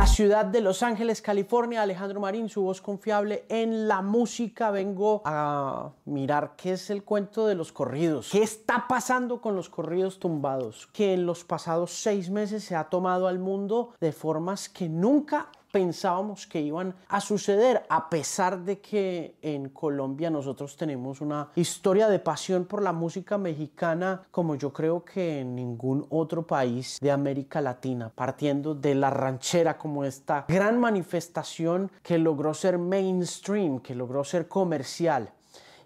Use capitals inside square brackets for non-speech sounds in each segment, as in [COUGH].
la ciudad de Los Ángeles, California. Alejandro Marín, su voz confiable en la música. Vengo a mirar qué es el cuento de los corridos. ¿Qué está pasando con los corridos tumbados? Que en los pasados seis meses se ha tomado al mundo de formas que nunca pensábamos que iban a suceder, a pesar de que en Colombia nosotros tenemos una historia de pasión por la música mexicana como yo creo que en ningún otro país de América Latina, partiendo de la ranchera como esta gran manifestación que logró ser mainstream, que logró ser comercial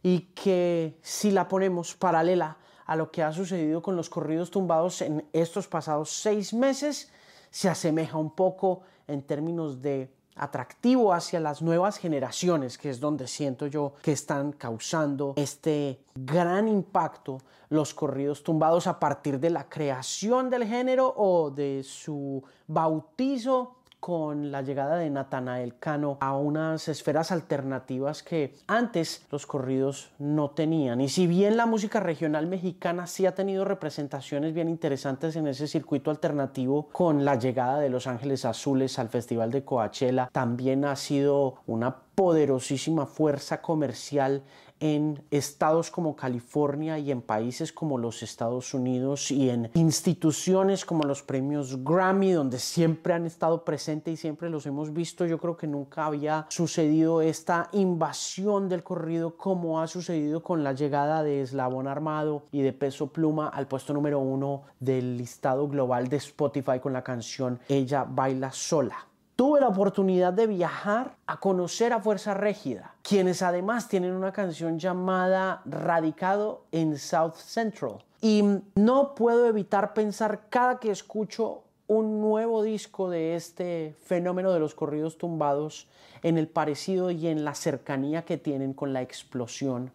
y que si la ponemos paralela a lo que ha sucedido con los corridos tumbados en estos pasados seis meses, se asemeja un poco en términos de atractivo hacia las nuevas generaciones, que es donde siento yo que están causando este gran impacto los corridos tumbados a partir de la creación del género o de su bautizo con la llegada de Natanael Cano a unas esferas alternativas que antes los corridos no tenían. Y si bien la música regional mexicana sí ha tenido representaciones bien interesantes en ese circuito alternativo con la llegada de Los Ángeles Azules al Festival de Coachella, también ha sido una poderosísima fuerza comercial en estados como California y en países como los Estados Unidos y en instituciones como los premios Grammy, donde siempre han estado presentes y siempre los hemos visto. Yo creo que nunca había sucedido esta invasión del corrido como ha sucedido con la llegada de Eslabón Armado y de Peso Pluma al puesto número uno del listado global de Spotify con la canción Ella baila sola tuve la oportunidad de viajar a conocer a Fuerza Régida, quienes además tienen una canción llamada Radicado en South Central. Y no puedo evitar pensar cada que escucho un nuevo disco de este fenómeno de los corridos tumbados en el parecido y en la cercanía que tienen con la explosión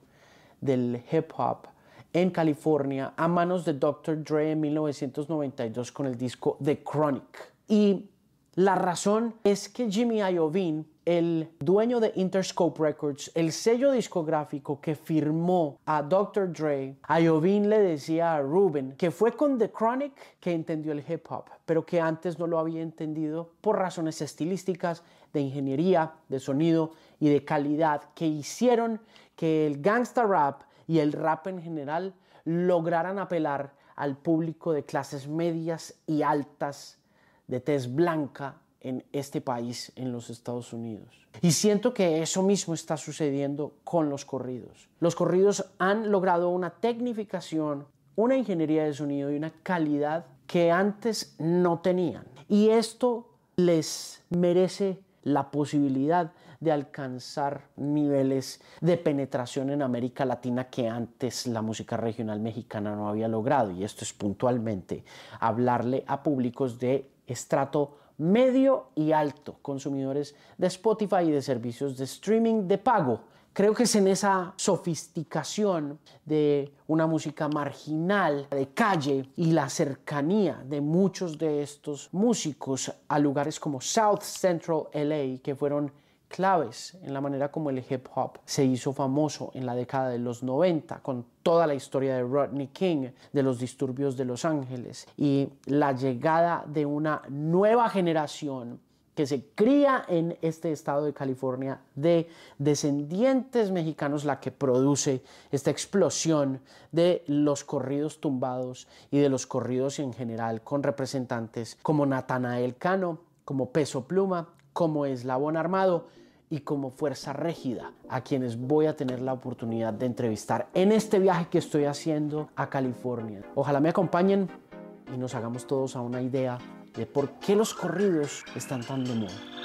del hip hop en California a manos de Dr. Dre en 1992 con el disco The Chronic. Y la razón es que Jimmy Iovine, el dueño de Interscope Records, el sello discográfico que firmó a Dr. Dre, Iovine le decía a Ruben que fue con The Chronic que entendió el hip hop, pero que antes no lo había entendido por razones estilísticas, de ingeniería, de sonido y de calidad que hicieron que el gangsta rap y el rap en general lograran apelar al público de clases medias y altas de tez blanca en este país, en los Estados Unidos. Y siento que eso mismo está sucediendo con los corridos. Los corridos han logrado una tecnificación, una ingeniería de sonido y una calidad que antes no tenían. Y esto les merece la posibilidad de alcanzar niveles de penetración en América Latina que antes la música regional mexicana no había logrado. Y esto es puntualmente hablarle a públicos de estrato medio y alto, consumidores de Spotify y de servicios de streaming de pago. Creo que es en esa sofisticación de una música marginal, de calle y la cercanía de muchos de estos músicos a lugares como South Central LA, que fueron claves en la manera como el hip hop se hizo famoso en la década de los 90 con toda la historia de Rodney King, de los disturbios de Los Ángeles y la llegada de una nueva generación que se cría en este estado de California de descendientes mexicanos la que produce esta explosión de los corridos tumbados y de los corridos en general con representantes como Natanael Cano, como Peso Pluma, como Eslabón Armado y como Fuerza Régida, a quienes voy a tener la oportunidad de entrevistar en este viaje que estoy haciendo a California. Ojalá me acompañen y nos hagamos todos a una idea de por qué los corridos están tan de moda.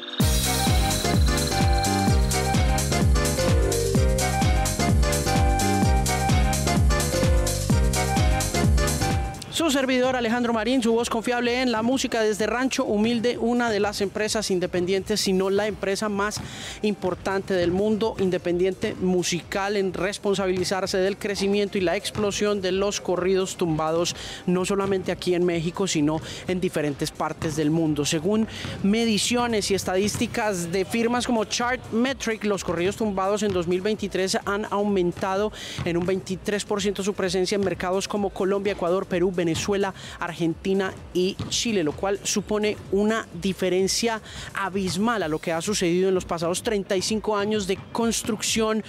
Su servidor Alejandro Marín, su voz confiable en la música desde Rancho Humilde, una de las empresas independientes, si no la empresa más importante del mundo independiente musical en responsabilizarse del crecimiento y la explosión de los corridos tumbados, no solamente aquí en México, sino en diferentes partes del mundo. Según mediciones y estadísticas de firmas como Chartmetric, los corridos tumbados en 2023 han aumentado en un 23% su presencia en mercados como Colombia, Ecuador, Perú, Venezuela, Venezuela, Argentina y Chile, lo cual supone una diferencia abismal a lo que ha sucedido en los pasados 35 años de construcción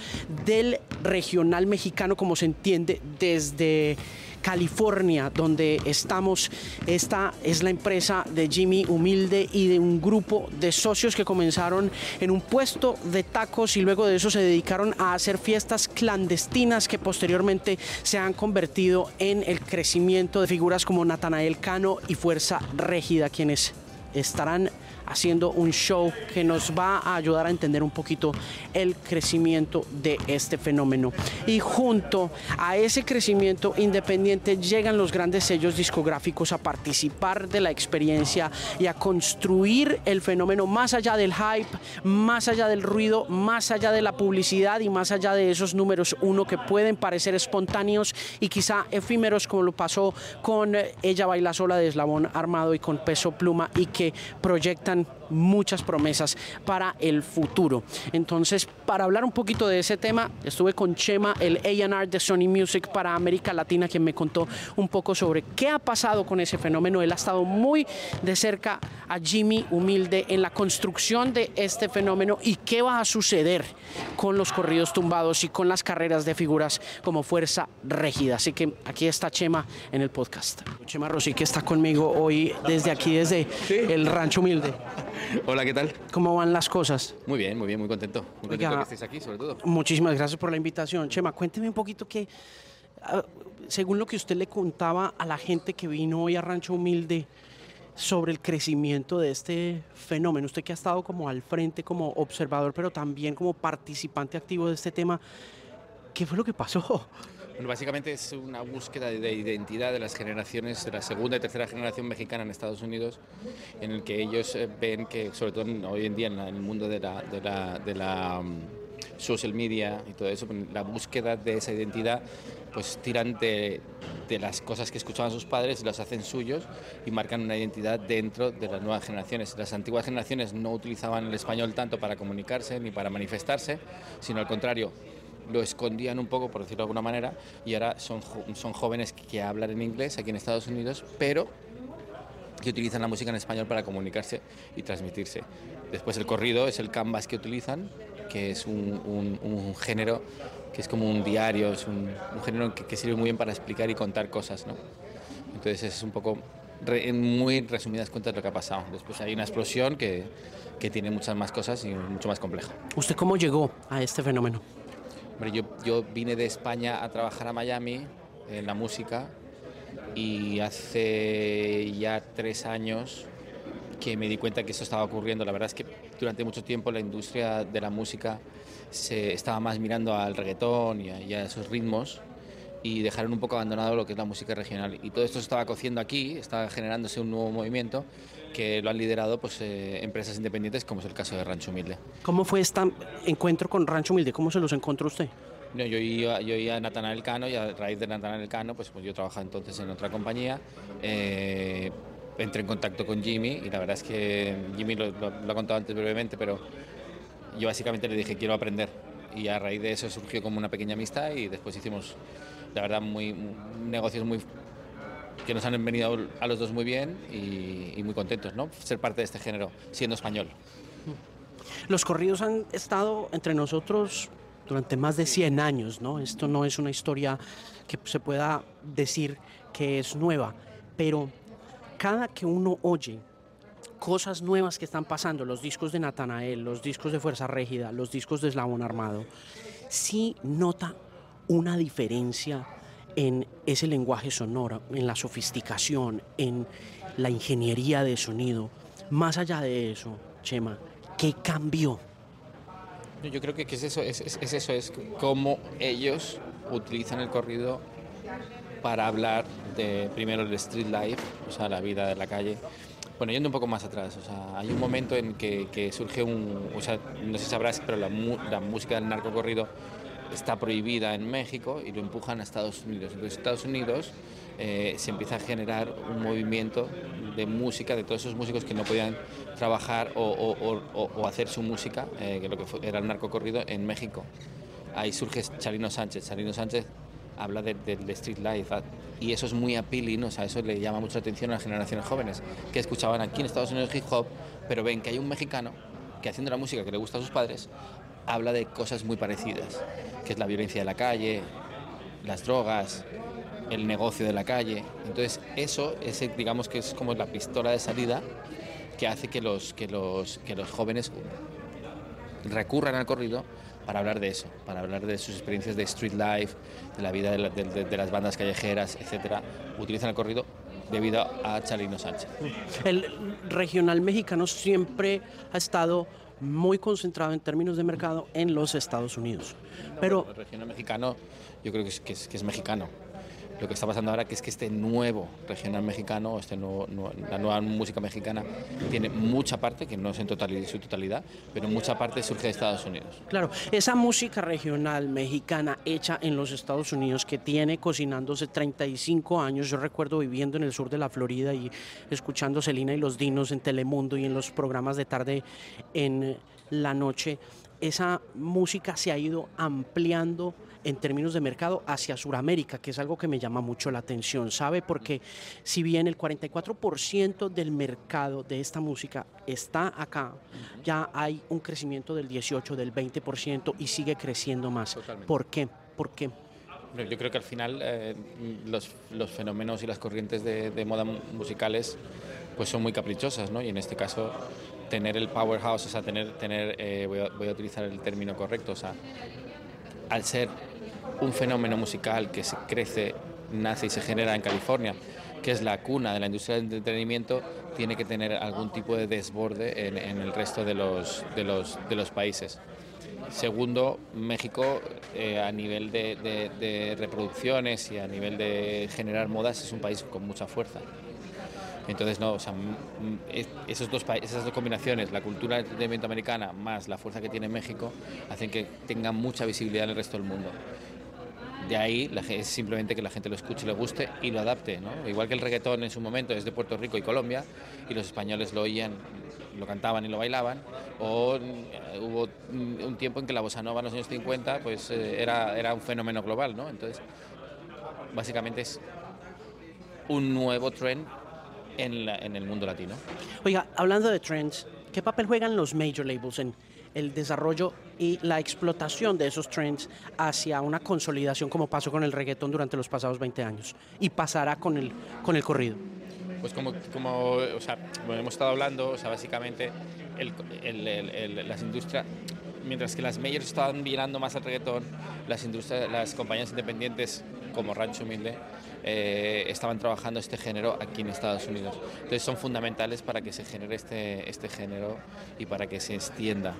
del regional mexicano como se entiende desde California, donde estamos. Esta es la empresa de Jimmy Humilde y de un grupo de socios que comenzaron en un puesto de tacos y luego de eso se dedicaron a hacer fiestas clandestinas que posteriormente se han convertido en el crecimiento de figuras como Natanael Cano y Fuerza Régida, quienes estarán haciendo un show que nos va a ayudar a entender un poquito el crecimiento de este fenómeno. Y junto a ese crecimiento independiente llegan los grandes sellos discográficos a participar de la experiencia y a construir el fenómeno más allá del hype, más allá del ruido, más allá de la publicidad y más allá de esos números uno que pueden parecer espontáneos y quizá efímeros como lo pasó con Ella Baila Sola de Eslabón Armado y con Peso Pluma y que proyectan done. Muchas promesas para el futuro. Entonces, para hablar un poquito de ese tema, estuve con Chema, el AR de Sony Music para América Latina, quien me contó un poco sobre qué ha pasado con ese fenómeno. Él ha estado muy de cerca a Jimmy Humilde en la construcción de este fenómeno y qué va a suceder con los corridos tumbados y con las carreras de figuras como Fuerza Régida. Así que aquí está Chema en el podcast. Chema Rossi, que está conmigo hoy desde aquí, desde el Rancho Humilde. Hola, ¿qué tal? ¿Cómo van las cosas? Muy bien, muy bien, muy contento. Muy contento que estéis aquí, sobre todo. Muchísimas gracias por la invitación. Chema, cuénteme un poquito que, ah, según lo que usted le contaba a la gente que vino hoy a Rancho Humilde, sobre el crecimiento de este fenómeno. Usted que ha estado como al frente, como observador, pero también como participante activo de este tema, ¿qué fue lo que pasó? Bueno, básicamente es una búsqueda de identidad de las generaciones, de la segunda y tercera generación mexicana en Estados Unidos, en el que ellos eh, ven que, sobre todo hoy en día en, el mundo de la, mm, social media y todo eso, pues, la búsqueda de esa identidad, pues tiran de, las cosas que escuchaban sus padres las hacen suyos y marcan una identidad dentro de las nuevas generaciones. Las antiguas generaciones no utilizaban el español tanto para comunicarse ni para manifestarse, sino al contrario, lo escondían un poco, por decirlo de alguna manera, y ahora son, son jóvenes que hablan en inglés aquí en Estados Unidos, pero que utilizan la música en español para comunicarse y transmitirse. Después el corrido es el canvas que utilizan, que es un, un, género que es como un diario, es un, género que, sirve muy bien para explicar y contar cosas. ¿no? Entonces es un poco, en muy resumidas cuentas, lo que ha pasado. Después hay una explosión que, que tiene muchas más cosas y mucho más compleja. ¿Usted cómo llegó a este fenómeno? Yo, vine de España a trabajar a Miami en la música y hace ya tres años que me di cuenta que eso estaba ocurriendo. La verdad es que durante mucho tiempo la industria de la música se estaba más mirando al reggaetón y a, esos ritmos y dejaron un poco abandonado lo que es la música regional. Y todo esto se estaba cociendo aquí, estaba generándose un nuevo movimiento que lo han liderado pues, eh, empresas independientes, como es el caso de Rancho Humilde. ¿Cómo fue este encuentro con Rancho Humilde? ¿Cómo se los encontró usted? No, yo, iba, yo iba a Natanael Cano y a raíz de Natanael Cano, pues, pues yo trabajaba entonces en otra compañía. Eh, entré en contacto con Jimmy y la verdad es que Jimmy lo, ha contado antes brevemente, pero yo básicamente le dije quiero aprender y a raíz de eso surgió como una pequeña amistad y después hicimos, la verdad, muy, negocios muy que nos han venido a los dos muy bien y, muy contentos, ¿no? Ser parte de este género, siendo español. Los corridos han estado entre nosotros durante más de 100 años, ¿no? Esto no es una historia que se pueda decir que es nueva, pero cada que uno oye cosas nuevas que están pasando, los discos de Natanael, los discos de Fuerza Régida, los discos de Eslabón Armado, sí nota una diferencia en ese lenguaje sonoro, en la sofisticación, en la ingeniería de sonido. Más allá de eso, Chema, ¿qué cambió? Yo creo que, es eso, es, eso, es cómo ellos utilizan el corrido para hablar de primero el street life, o sea, la vida de la calle. Bueno, yendo un poco más atrás, o sea, hay un momento en que, surge un, o sea, no sé si sabrás, pero la, la música del narco corrido está prohibida en México y lo empujan a Estados Unidos. Entonces Estados Unidos eh, se empieza a generar un movimiento de música de todos esos músicos que no podían trabajar o, hacer su música, eh, que lo que era el narco corrido, en México. Ahí surge Charino Sánchez. Charino Sánchez habla del de, street life ah, y eso es muy appealing, o sea, eso le llama mucha atención a las generaciones jóvenes que escuchaban aquí en Estados Unidos hip hop, pero ven que hay un mexicano que haciendo la música que le gusta a sus padres, habla de cosas muy parecidas, que es la violencia de la calle, las drogas, el negocio de la calle. Entonces eso, ese, digamos que es como la pistola de salida que hace que los, que los, que los jóvenes recurran al corrido para hablar de eso, para hablar de sus experiencias de street life, de la vida de, las bandas callejeras, etcétera. Utilizan el corrido debido a Chalino Sánchez. El regional mexicano siempre ha estado muy concentrado en términos de mercado en los Estados Unidos. Pero el regional mexicano yo creo que es, que es mexicano lo que está pasando ahora que es que este nuevo regional mexicano, este la nueva música mexicana, tiene mucha parte, que no es en totalidad, su totalidad, pero mucha parte surge de Estados Unidos. Claro, esa música regional mexicana hecha en los Estados Unidos que tiene cocinándose 35 años, yo recuerdo viviendo en el sur de la Florida y escuchando Celina y los Dinos en Telemundo y en los programas de tarde en la noche, esa música se ha ido ampliando en términos de mercado hacia Sudamérica, que es algo que me llama mucho la atención, ¿sabe? Porque si bien el 44% del mercado de esta música está acá, ya hay un crecimiento del 18, del 20% y sigue creciendo más. ¿Por qué? ¿Por qué? Yo creo que al final eh, los, fenómenos y las corrientes de, moda musicales pues son muy caprichosas, ¿no? Y en este caso tener el powerhouse, o sea, tener, tener eh, voy, a, voy, a, utilizar el término correcto, o sea, al ser un fenómeno musical que crece, nace y se genera en California, que es la cuna de la industria del entretenimiento, tiene que tener algún tipo de desborde en, el resto de los, países. Segundo, México eh, a nivel de, reproducciones y a nivel de generar modas es un país con mucha fuerza. Entonces, no, o sea, dos, esas dos combinaciones, la cultura del entretenimiento americana más la fuerza que tiene México, hacen que tenga mucha visibilidad en el resto del mundo. De ahí es simplemente que la gente lo escuche, le guste y lo adapte. ¿no? Igual que el reggaetón en su momento es de Puerto Rico y Colombia y los españoles lo oían, lo cantaban y lo bailaban, o eh, hubo un tiempo en que la bossa nova en los años 50 pues, eh, era, era un fenómeno global. ¿no? Entonces, básicamente es un nuevo trend en, en el mundo latino. Oiga, hablando de trends, ¿qué papel juegan los major labels en el desarrollo y la explotación de esos trends hacia una consolidación como pasó con el reggaetón durante los pasados 20 años y pasará con el, con el corrido? Pues como, como, o sea, hemos estado hablando, o sea, básicamente las industrias, mientras que las majors estaban mirando más al reggaetón, las, industrias, las compañías independientes como Rancho Humilde eh, estaban trabajando este género aquí en Estados Unidos. Entonces son fundamentales para que se genere este, este género y para que se extienda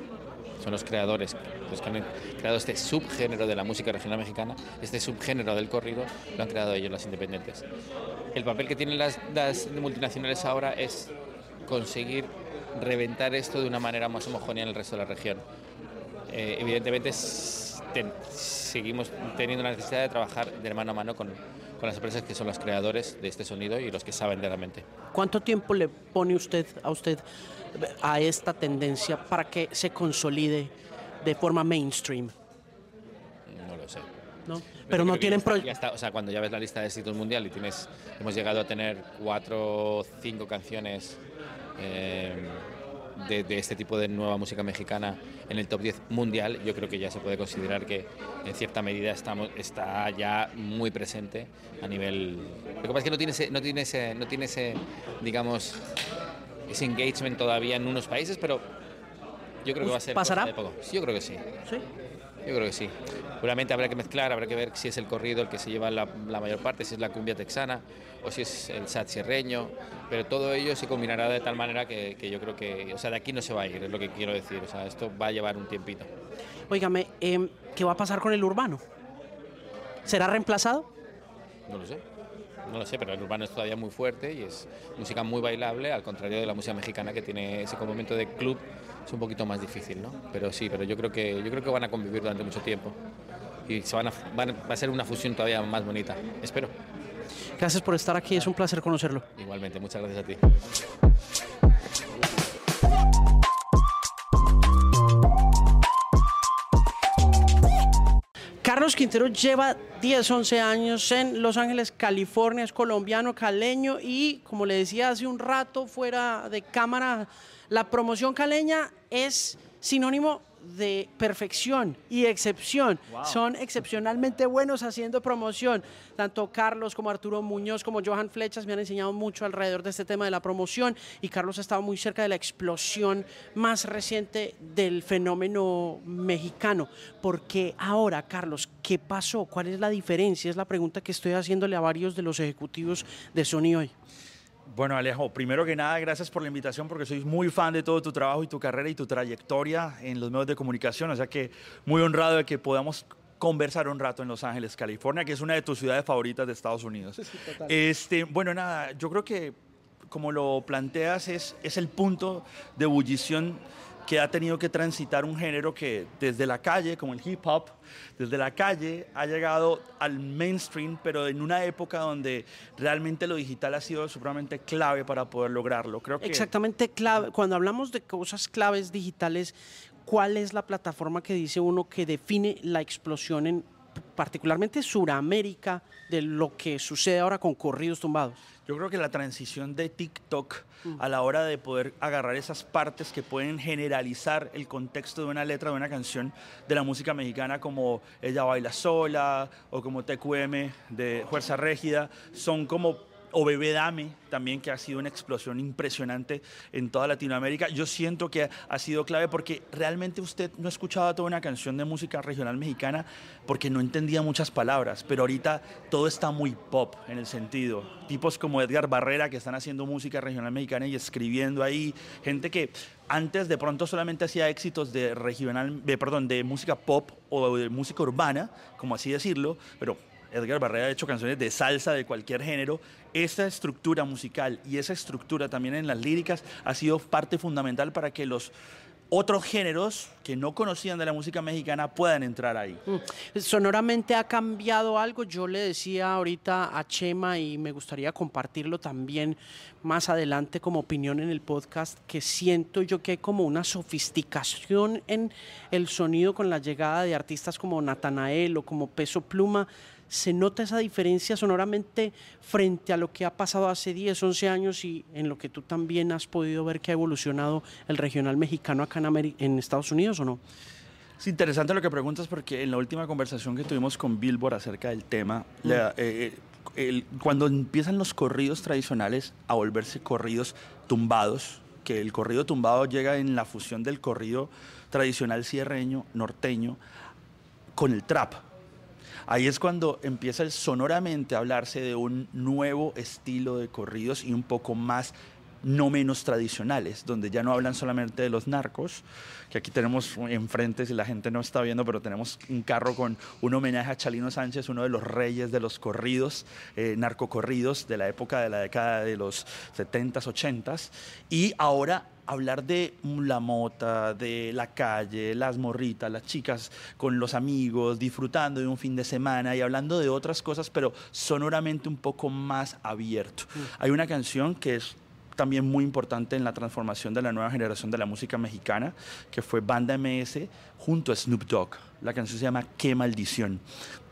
son los creadores, los que han creado este subgénero de la música regional mexicana, este subgénero del corrido, lo han creado ellos, las independientes. El papel que tienen las, multinacionales ahora es conseguir reventar esto de una manera más homogénea en el resto de la región. Eh, evidentemente seguimos teniendo la necesidad de trabajar de mano a mano con, con las empresas que son los creadores de este sonido y los que saben de la mente. ¿Cuánto tiempo le pone usted a usted a esta tendencia para que se consolide de forma mainstream? No lo sé. ¿No? Pero, no tienen proyectos. O sea, cuando ya ves la lista de éxitos mundial y tienes, hemos llegado a tener cuatro o cinco canciones eh, de, este tipo de nueva música mexicana en el top 10 mundial, yo creo que ya se puede considerar que en cierta medida estamos, está ya muy presente a nivel... Lo que pasa es que no tiene ese, no tiene ese, no tiene ese digamos, ese engagement todavía en unos países, pero yo creo que va a ser... ¿Pasará? poco. yo creo que sí. ¿Sí? Yo creo que sí. Seguramente habrá que mezclar, habrá que ver si es el corrido el que se lleva la, mayor parte, si es la cumbia texana o si es el sat sierreño, pero todo ello se combinará de tal manera que, yo creo que, o sea, de aquí no se va a ir, es lo que quiero decir, o sea, esto va a llevar un tiempito. Óigame, em, ¿qué va a pasar con el urbano? ¿Será reemplazado? No lo sé. No lo sé, pero el urbano es todavía muy fuerte y es música muy bailable, al contrario de la música mexicana que tiene ese momento de club es un poquito más difícil, ¿no? Pero sí, pero yo creo que yo creo que van a convivir durante mucho tiempo y se van a, va a ser una fusión todavía más bonita. Espero. Gracias por estar aquí, es un placer conocerlo. Igualmente, muchas gracias a ti. Carlos Quintero lleva 10, 11 años en Los Ángeles, California, es colombiano, caleño y como le decía hace un rato fuera de cámara, la promoción caleña es sinónimo de perfección y excepción. Son excepcionalmente buenos haciendo promoción. Tanto Carlos como Arturo Muñoz como Johan Flechas me han enseñado mucho alrededor de este tema de la promoción y Carlos ha estado muy cerca de la explosión más reciente del fenómeno mexicano. Porque ahora, Carlos, ¿qué pasó? ¿Cuál es la diferencia? Es la pregunta que estoy haciéndole a varios de los ejecutivos de Sony hoy. Bueno, Alejo, primero que nada, gracias por la invitación porque soy muy fan de todo tu trabajo y tu carrera y tu trayectoria en los medios de comunicación, o sea que muy honrado de que podamos conversar un rato en Los Ángeles, California, que es una de tus ciudades favoritas de Estados Unidos. este, bueno, nada, yo creo que como lo planteas es, es el punto de ebullición que ha tenido que transitar un género que desde la calle, como el hip hop, desde la calle ha llegado al mainstream, pero en una época donde realmente lo digital ha sido supremamente clave para poder lograrlo. Creo que... Exactamente clave. Cuando hablamos de cosas claves digitales, ¿cuál es la plataforma que dice uno que define la explosión en particularmente Suramérica de lo que sucede ahora con corridos tumbados? Yo creo que la transición de TikTok a la hora de poder agarrar esas partes que pueden generalizar el contexto de una letra de una canción de la música mexicana como Ella baila sola o como TQM de Fuerza Régida, son como o Bebé Dame, también que ha sido una explosión impresionante en toda Latinoamérica. Yo siento que ha sido clave porque realmente usted no escuchaba toda una canción de música regional mexicana porque no entendía muchas palabras, pero ahorita todo está muy pop en el sentido. Tipos como Edgar Barrera que están haciendo música regional mexicana y escribiendo ahí, gente que antes de pronto solamente hacía éxitos de regional, de, perdón, de música pop o de música urbana, como así decirlo, pero Edgar Barrera ha hecho canciones de salsa de cualquier género. Esa estructura musical y esa estructura también en las líricas ha sido parte fundamental para que los otros géneros que no conocían de la música mexicana puedan entrar ahí. Mm. Sonoramente ha cambiado algo. Yo le decía ahorita a Chema y me gustaría compartirlo también más adelante como opinión en el podcast, que siento yo que hay como una sofisticación en el sonido con la llegada de artistas como Natanael o como Peso Pluma se nota esa diferencia sonoramente frente a lo que ha pasado hace 10, 11 años y en lo que tú también has podido ver que ha evolucionado el regional mexicano acá en, en Estados Unidos o no? Es interesante lo que preguntas porque en la última conversación que tuvimos con Billboard acerca del tema, mm. eh, eh, cuando empiezan los corridos tradicionales a volverse corridos tumbados, que el corrido tumbado llega en la fusión del corrido tradicional cierreño, norteño, con el trap. Ahí es cuando empieza sonoramente a hablarse de un nuevo estilo de corridos y un poco más no menos tradicionales, donde ya no hablan solamente de los narcos, que aquí tenemos enfrente, si la gente no está viendo, pero tenemos un carro con un homenaje a Chalino Sánchez, uno de los reyes de los corridos, eh, narcocorridos de la época de la década de los 70s, 80s, y ahora hablar de la mota, de la calle, las morritas, las chicas con los amigos, disfrutando de un fin de semana y hablando de otras cosas, pero sonoramente un poco más abierto. Mm. Hay una canción que es también muy importante en la transformación de la nueva generación de la música mexicana, que fue Banda MS junto a Snoop Dogg. La canción se llama Qué maldición.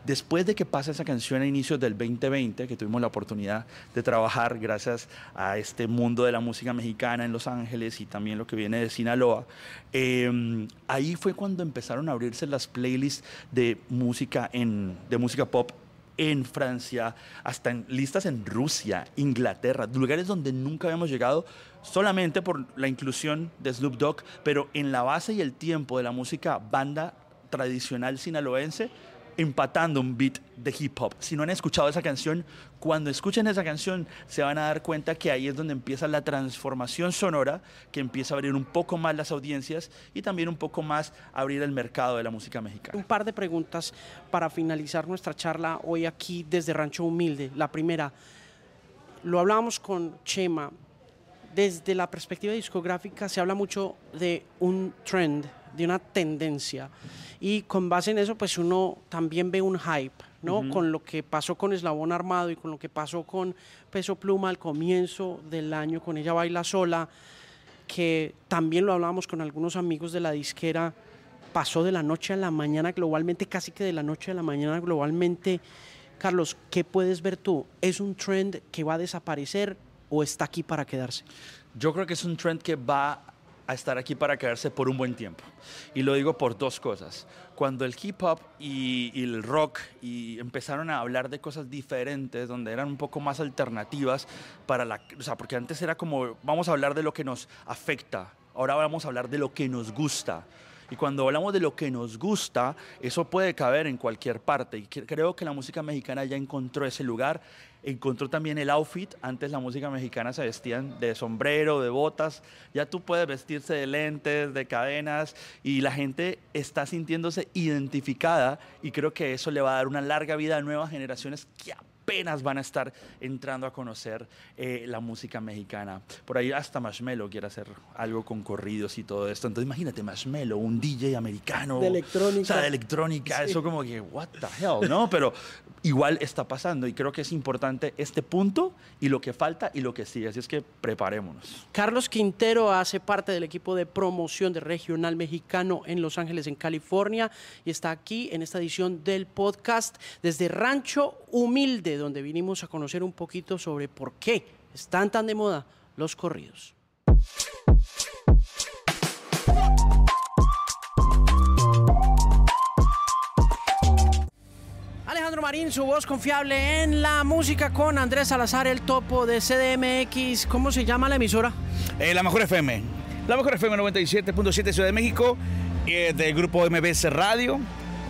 Después de que pasa esa canción a inicios del 2020, que tuvimos la oportunidad de trabajar gracias a este mundo de la música mexicana en Los Ángeles y también lo que viene de Sinaloa, em, ahí fue cuando empezaron a abrirse las playlists de música, en, de música pop en Francia, hasta en listas en Rusia, Inglaterra, lugares donde nunca habíamos llegado solamente por la inclusión de Snoop Dogg, pero en la base y el tiempo de la música banda tradicional sinaloense, empatando un beat de hip hop. Si no han escuchado esa canción, cuando escuchen esa canción se van a dar cuenta que ahí es donde empieza la transformación sonora, que empieza a abrir un poco más las audiencias y también un poco más abrir el mercado de la música mexicana. Un par de preguntas para finalizar nuestra charla hoy aquí desde Rancho Humilde. La primera, lo hablábamos con Chema, desde la perspectiva discográfica se habla mucho de un trend, de una tendencia. Y con base en eso, pues uno también ve un hype, ¿no? Con lo que pasó con Eslabón Armado y con lo que pasó con Peso Pluma al comienzo del año, con Ella Baila Sola, que también lo hablábamos con algunos amigos de la disquera, pasó de la noche a la mañana globalmente, casi que de la noche a la mañana globalmente. Carlos, ¿qué puedes ver tú? ¿Es un trend que va a desaparecer o está aquí para quedarse? Yo creo que es un trend que va a estar aquí para quedarse por un buen tiempo. Y lo digo por dos cosas. Cuando el hip hop y, y, el rock y empezaron a hablar de cosas diferentes, donde eran un poco más alternativas para la... O sea, porque antes era como, vamos a hablar de lo que nos afecta, ahora vamos a hablar de lo que nos gusta. Y cuando hablamos de lo que nos gusta, eso puede caber en cualquier parte. Y creo que la música mexicana ya encontró ese lugar encontró también el outfit. Antes la música mexicana se vestían de sombrero, de botas. Ya tú puedes vestirse de lentes, de cadenas y la gente está sintiéndose identificada y creo que eso le va a dar una larga vida a nuevas generaciones apenas van a estar entrando a conocer eh, la música mexicana. Por ahí hasta Marshmello quiere hacer algo con corridos y todo esto. Entonces imagínate Marshmello, un DJ americano. De electrónica. O sea, de electrónica. Eso como que, what the hell, ¿no? Pero igual está pasando y creo que es importante este punto y lo que falta y lo que sigue. Así es que preparémonos. Carlos Quintero hace parte del equipo de promoción de Regional Mexicano en Los Ángeles, en California, y está aquí en esta edición del podcast desde Rancho Humilde, donde vinimos a conocer un poquito sobre por qué están tan de moda los corridos. Alejandro Marín, su voz confiable en la música con Andrés Salazar, el topo de CDMX. ¿Cómo se llama la emisora? Eh, la Mejor FM. La Mejor FM 97.7 Ciudad de México, eh, del grupo MBS Radio.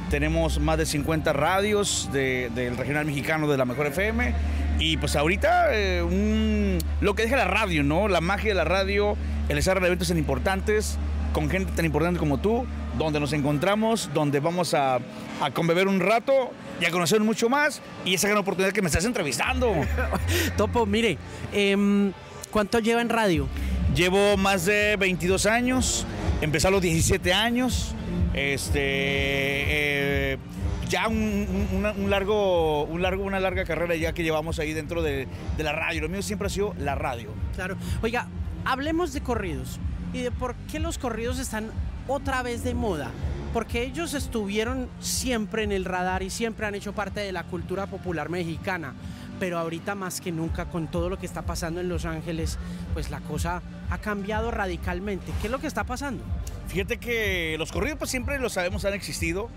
Tenemos más de 50 radios de, del regional mexicano de la Mejor FM. Y pues ahorita eh, un, lo que deja la radio, ¿no? La magia de la radio, el estar en eventos tan importantes, con gente tan importante como tú, donde nos encontramos, donde vamos a, a conbeber un rato y a conocer mucho más. Y esa gran oportunidad que me estás entrevistando. [LAUGHS] Topo, mire, eh, ¿cuánto lleva en radio? Llevo más de 22 años, empecé a los 17 años. Este, eh, ya un, un, un, largo, un largo, una larga carrera ya que llevamos ahí dentro de, de la radio. Lo mío siempre ha sido la radio. Claro. Oiga, hablemos de corridos y de por qué los corridos están otra vez de moda. Porque ellos estuvieron siempre en el radar y siempre han hecho parte de la cultura popular mexicana. Pero ahorita más que nunca, con todo lo que está pasando en Los Ángeles, pues la cosa ha cambiado radicalmente. ¿Qué es lo que está pasando? Fíjate que los corridos pues siempre lo sabemos, han existido.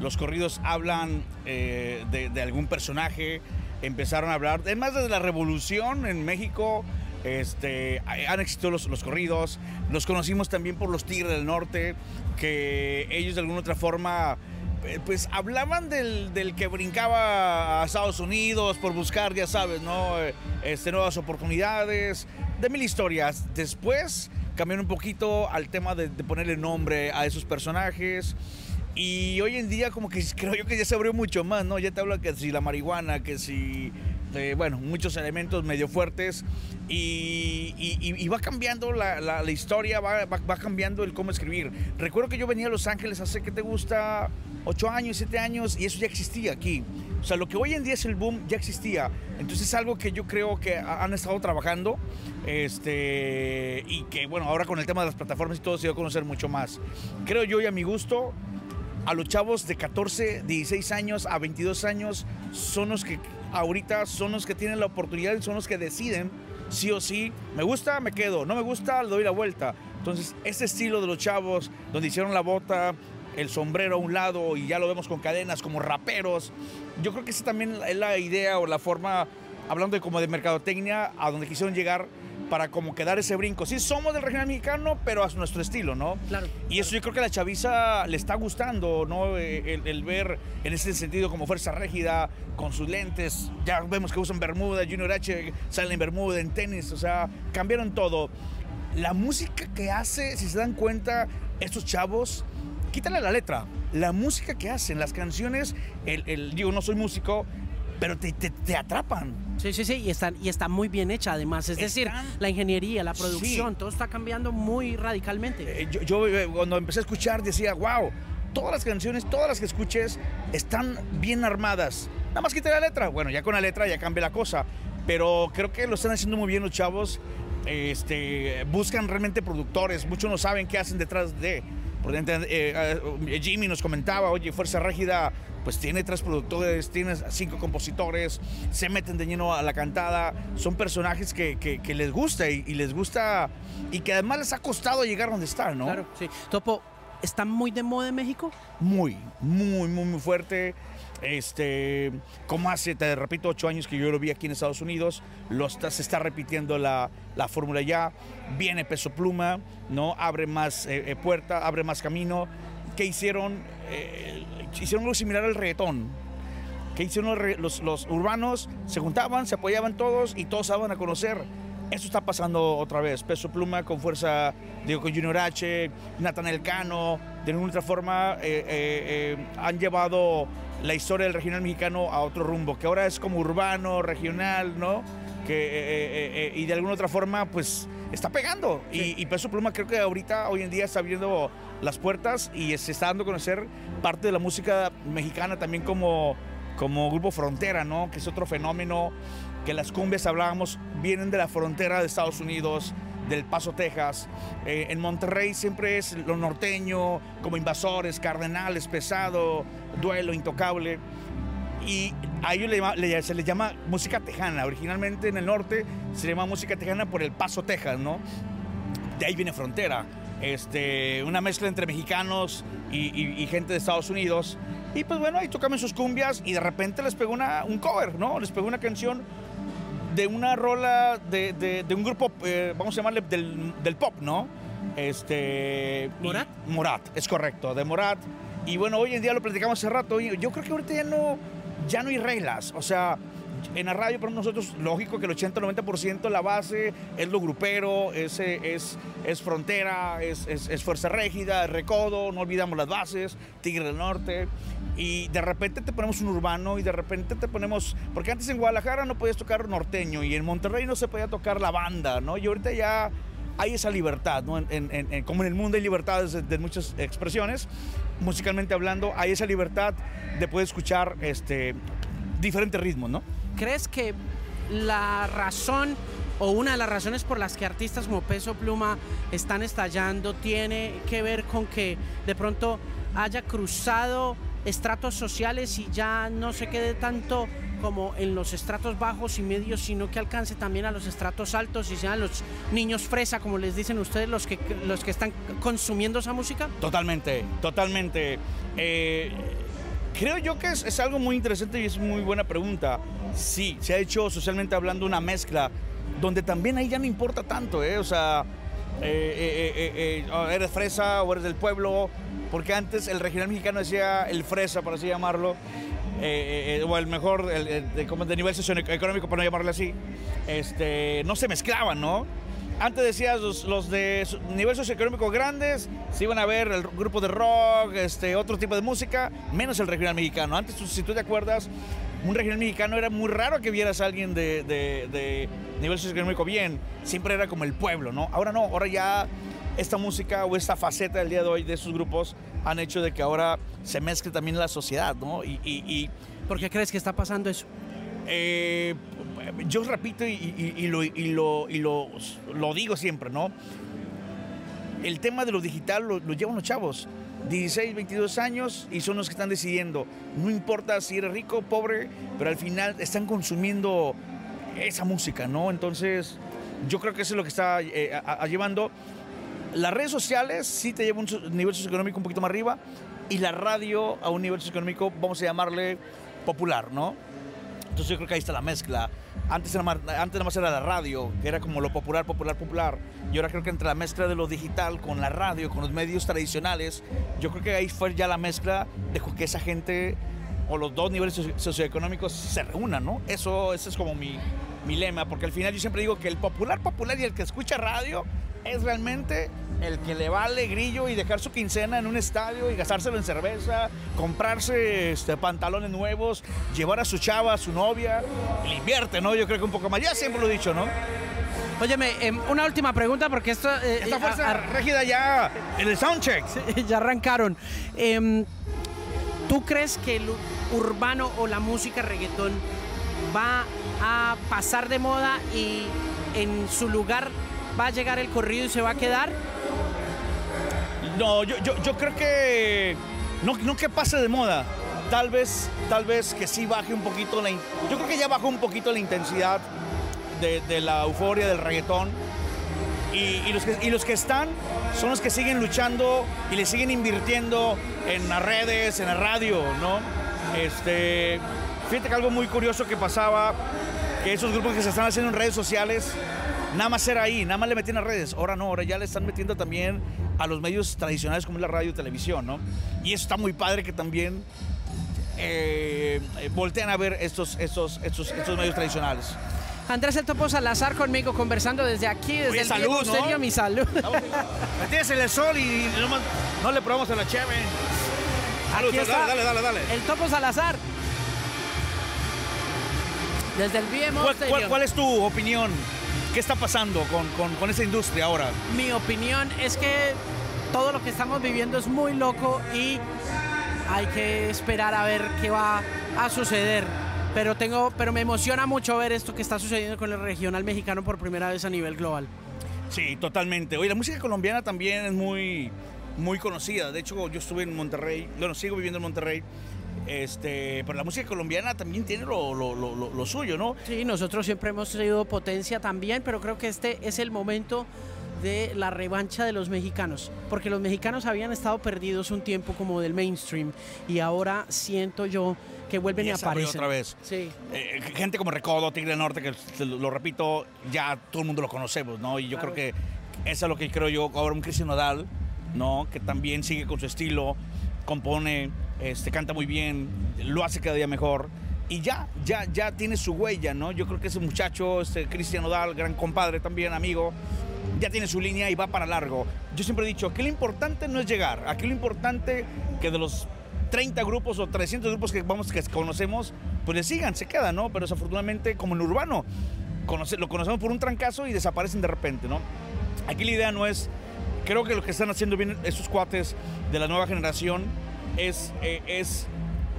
Los corridos hablan eh, de, algún personaje, empezaron a hablar, además desde la revolución en México, este, han existido los, corridos, los conocimos también por los Tigres del Norte, que ellos de alguna otra forma pues hablaban del, del, que brincaba a Estados Unidos por buscar, ya sabes, ¿no? Este, nuevas oportunidades, de mil historias. Después cambiaron un poquito al tema de, de ponerle nombre a esos personajes. Y hoy en día como que [LAUGHS] creo yo que ya se abrió mucho más, ¿no? Ya te habla que si la marihuana, que si, eh, bueno, muchos elementos medio fuertes y, y, y va cambiando la, la, la historia, va, va, va, cambiando el cómo escribir. Recuerdo que yo venía a Los Ángeles hace, que te gusta? Ocho años, siete años y eso ya existía aquí. O sea, lo que hoy en día es el boom ya existía. Entonces es algo que yo creo que han estado trabajando este, y que, bueno, ahora con el tema de las plataformas y todo se dio a conocer mucho más. Creo yo y a mi gusto a los chavos de 14, 16 años a 22 años son los que ahorita son los que tienen la oportunidad y son los que deciden sí o sí, me gusta, me quedo, no me gusta, le doy la vuelta. Entonces, ese estilo de los chavos, donde hicieron la bota, el sombrero a un lado y ya lo vemos con cadenas como raperos, yo creo que esa también es la idea o la forma, hablando de como de mercadotecnia, a donde quisieron llegar para como que dar ese brinco. Sí, somos del regional mexicano, pero a nuestro estilo, ¿no? Claro. Y eso yo creo que a la chaviza le está gustando, ¿no? El, el, ver en ese sentido como fuerza rígida, con sus lentes. Ya vemos que usan Bermuda, Junior H sale en Bermuda, en tenis, o sea, cambiaron todo. La música que hace, si se dan cuenta, estos chavos, quítale la letra. La música que hacen, las canciones, el, el digo, no soy músico, pero te, te, te, atrapan. Sí, sí, sí, y está, y está muy bien hecha además. Es decir, Están... la ingeniería, la producción, sí. todo está cambiando muy radicalmente. Eh, yo, yo, eh, cuando empecé a escuchar decía, wow, todas las canciones, todas las que escuches están bien armadas. Nada más quita la letra. Bueno, ya con la letra ya cambia la cosa. Pero creo que lo están haciendo muy bien los chavos. Este, buscan realmente productores. Muchos no saben qué hacen detrás de. Por ejemplo, eh, eh, Jimmy nos comentaba, oye, Fuerza Régida pues tiene tres productores, tiene cinco compositores, se meten de lleno a la cantada, son personajes que, que, les gusta y, y, les gusta y que además les ha costado llegar donde están, ¿no? Claro, sí. Topo, ¿está muy de moda en México? Muy, muy, muy, muy fuerte. Este, como hace, te repito, ocho años que yo lo vi aquí en Estados Unidos, lo se está repitiendo la, la fórmula ya, viene peso pluma, ¿no? Abre más eh, eh, puerta, abre más camino. ¿Qué hicieron? Eh, hicieron algo similar al reggaetón. ¿Qué hicieron los, los, urbanos? Se juntaban, se apoyaban todos y todos se a conocer. Eso está pasando otra vez. Peso Pluma con fuerza, digo, con Junior H, Nathan Cano, de una otra forma han llevado la historia del regional mexicano a otro rumbo, que ahora es como urbano, regional, ¿no? Que, eh, eh, eh, y de alguna otra forma, pues está pegando. Y, Peso Pluma creo que ahorita, hoy en día, está abriendo las puertas y se está dando a conocer parte de la música mexicana también como, como grupo frontera, ¿no? Que es otro fenómeno que las cumbias hablábamos, vienen de la frontera de Estados Unidos, del Paso, Texas. Eh, en Monterrey siempre es lo norteño, como invasores, cardenales, pesado, duelo, intocable. Y a ellos se les llama música tejana. Originalmente en el norte se llama música tejana por el Paso, Texas, ¿no? De ahí viene frontera. Este, una mezcla entre mexicanos y, gente de Estados Unidos. Y pues bueno, ahí tocaban sus cumbias y de repente les pegó una, un cover, ¿no? Les pegó una canción de una rola de, un grupo, eh, vamos a llamarle del, pop, ¿no? Este. ¿Morat? Morat, es correcto, de Morat. Y bueno, hoy en día lo platicamos hace rato. Yo creo que ahorita ya no, ya no hay reglas. O sea, en la radio para nosotros, lógico que el 80-90% la base es lo grupero, es, es, es frontera, es, es, fuerza rígida, recodo, no olvidamos las bases, Tigre del Norte y de repente te ponemos un urbano y de repente te ponemos, porque antes en Guadalajara no podías tocar norteño y en Monterrey no se podía tocar la banda, ¿no? Y ahorita ya hay esa libertad, ¿no? En, como en el mundo hay libertades de, muchas expresiones, musicalmente hablando, hay esa libertad de poder escuchar este, diferentes ritmos, ¿no? ¿Crees que la razón o una de las razones por las que artistas como Peso Pluma están estallando tiene que ver con que de pronto haya cruzado estratos sociales y ya no se quede tanto como en los estratos bajos y medios, sino que alcance también a los estratos altos y sean los niños fresa, como les dicen ustedes, los que, los que están consumiendo esa música? Totalmente, totalmente. Eh, creo yo que es, algo muy interesante y es muy buena pregunta. Sí, se ha hecho socialmente hablando una mezcla donde también ahí ya no importa tanto, ¿eh? O sea, eh, eh, eres fresa o eres del pueblo, porque antes el regional mexicano decía el fresa, por así llamarlo, eh, eh, o el mejor, de, como de nivel socioeconómico, para no llamarle así, este, no se mezclaban, ¿no? Antes decías los, de nivel socioeconómico grandes, se iban a ver el grupo de rock, este, otro tipo de música, menos el regional mexicano. Antes, si tú te acuerdas, un regional mexicano era muy raro que vieras a alguien de, de, de nivel socioeconómico bien, siempre era como el pueblo, ¿no? Ahora no, ahora ya esta música o esta faceta del día de hoy de esos grupos han hecho de que ahora se mezcle también la sociedad, ¿no? Y, ¿Por qué crees que está pasando eso? Eh, yo repito y, lo, digo siempre, ¿no? El tema de lo digital lo, llevan los chavos. 16, 22 años y son los que están decidiendo. No importa si eres rico o pobre, pero al final están consumiendo esa música, ¿no? Entonces, yo creo que eso es lo que está eh, llevando. Las redes sociales sí te llevan un nivel socioeconómico un poquito más arriba y la radio a un nivel socioeconómico, vamos a llamarle popular, ¿no? Entonces yo creo que ahí está la mezcla. Antes, más, antes nada más era la radio, que era como lo popular, popular, popular. Y ahora creo que entre la mezcla de lo digital con la radio, con los medios tradicionales, yo creo que ahí fue ya la mezcla de que esa gente o los dos niveles socioeconómicos se reúnan, ¿no? Eso, ese es como mi, mi lema, porque al final yo siempre digo que el popular, popular y el que escucha radio es realmente el que le vale grillo y dejar su quincena en un estadio y gastárselo en cerveza, comprarse este, pantalones nuevos, llevar a su chava, a su novia, le invierte, ¿no? Yo creo que un poco más. Ya siempre lo he dicho, ¿no? Óyeme, em, una última pregunta porque esto... Eh, Esta fuerza rígida ya en el soundcheck. [LAUGHS] ya arrancaron. Em, ¿Tú crees que el urbano o la música reggaetón va a pasar de moda y en su lugar va a llegar el corrido y se va a quedar? No, yo, yo, creo que no, no que pase de moda. Tal vez, tal vez que sí baje un poquito la... Yo creo que ya bajó un poquito la intensidad de, la euforia del reggaetón. Y, y los que, y los que están son los que siguen luchando y le siguen invirtiendo en las redes, en la radio, ¿no? Este, fíjate que algo muy curioso que pasaba, que esos grupos que se están haciendo en redes sociales, nada más era ahí, nada más le metían a redes. Ahora no, ahora ya le están metiendo también a los medios tradicionales como es la radio y televisión, ¿no? Y eso está muy padre que también eh, voltean a ver estos, estos, estos, estos medios tradicionales. Andrés El Topo Salazar conmigo conversando desde aquí, desde Oye, el salud, ¿no? Stereo, mi salud. Me tienes en el sol y no, no le probamos a la cheve. Salud, dale, dale, dale, dale. El Topo Salazar. Desde el BMO ¿Cuál, cuál- cuál es tu opinión? ¿Qué está pasando con, con, con esa industria ahora? Mi opinión es que todo lo que estamos viviendo es muy loco y hay que esperar a ver qué va a suceder. Pero tengo, pero me emociona mucho ver esto que está sucediendo con el regional mexicano por primera vez a nivel global. Sí, totalmente. Oye, la música colombiana también es muy, muy conocida. De hecho, yo estuve en Monterrey, bueno, sigo viviendo en Monterrey. Este, pero la música colombiana también tiene lo, lo- lo- lo- suyo, ¿no? Sí, nosotros siempre hemos sido potencia también, pero creo que este es el momento de la revancha de los mexicanos, porque los mexicanos habían estado perdidos un tiempo como del mainstream y ahora siento yo que vuelven y, abrió aparecen. otra vez. Sí. Eh, gente como Recodo, Tigre del Norte, que lo, lo repito, ya todo el mundo lo conocemos, ¿no? Y yo Claro. creo que eso es lo que creo yo. Ahora un Cristian Nodal, ¿no? Que también sigue con su estilo, compone, este, canta muy bien, lo hace cada día mejor. Y ya, ya, ya tiene su huella, ¿no? Yo creo que ese muchacho, este Cristian Nodal, gran compadre también, amigo, ya tiene su línea y va para largo. Yo siempre he dicho, aquí lo importante no es llegar, aquí lo importante que de los 30 grupos o 300 grupos que, vamos, que conocemos, pues le sigan, se quedan, ¿no? Pero desafortunadamente, como en urbano, lo conocemos por un trancazo y desaparecen de repente, ¿no? Aquí la idea no es, creo que lo que están haciendo bien esos cuates de la nueva generación es, eh, es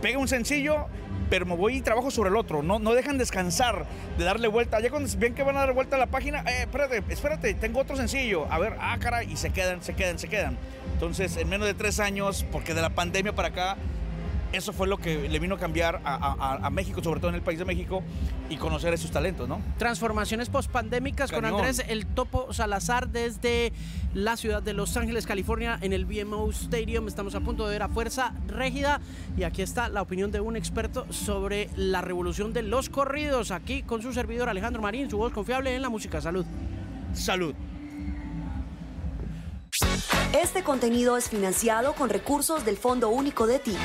pega un sencillo, pero me voy y trabajo sobre el otro. No, no dejan descansar de darle vuelta. Ya cuando ven que van a dar vuelta a la página, eh, espérate, espérate, tengo otro sencillo. A ver, ah, caray, y se quedan, se quedan, se quedan. Entonces, en menos de tres años, porque de la pandemia para acá, eso fue lo que le vino a cambiar a, a- a México, sobre todo en el país de México, y conocer esos talentos, ¿no? Transformaciones pospandémicas con. Andrés El Topo Salazar desde la ciudad de Los Ángeles, California, en el BMO Stadium. Estamos a punto de ver a Fuerza Régida y aquí está la opinión de un experto sobre la revolución de los corridos. Aquí con su servidor Alejandro Marín, su voz confiable en la música. Salud. Salud. Este contenido es financiado con recursos del Fondo Único de Ti.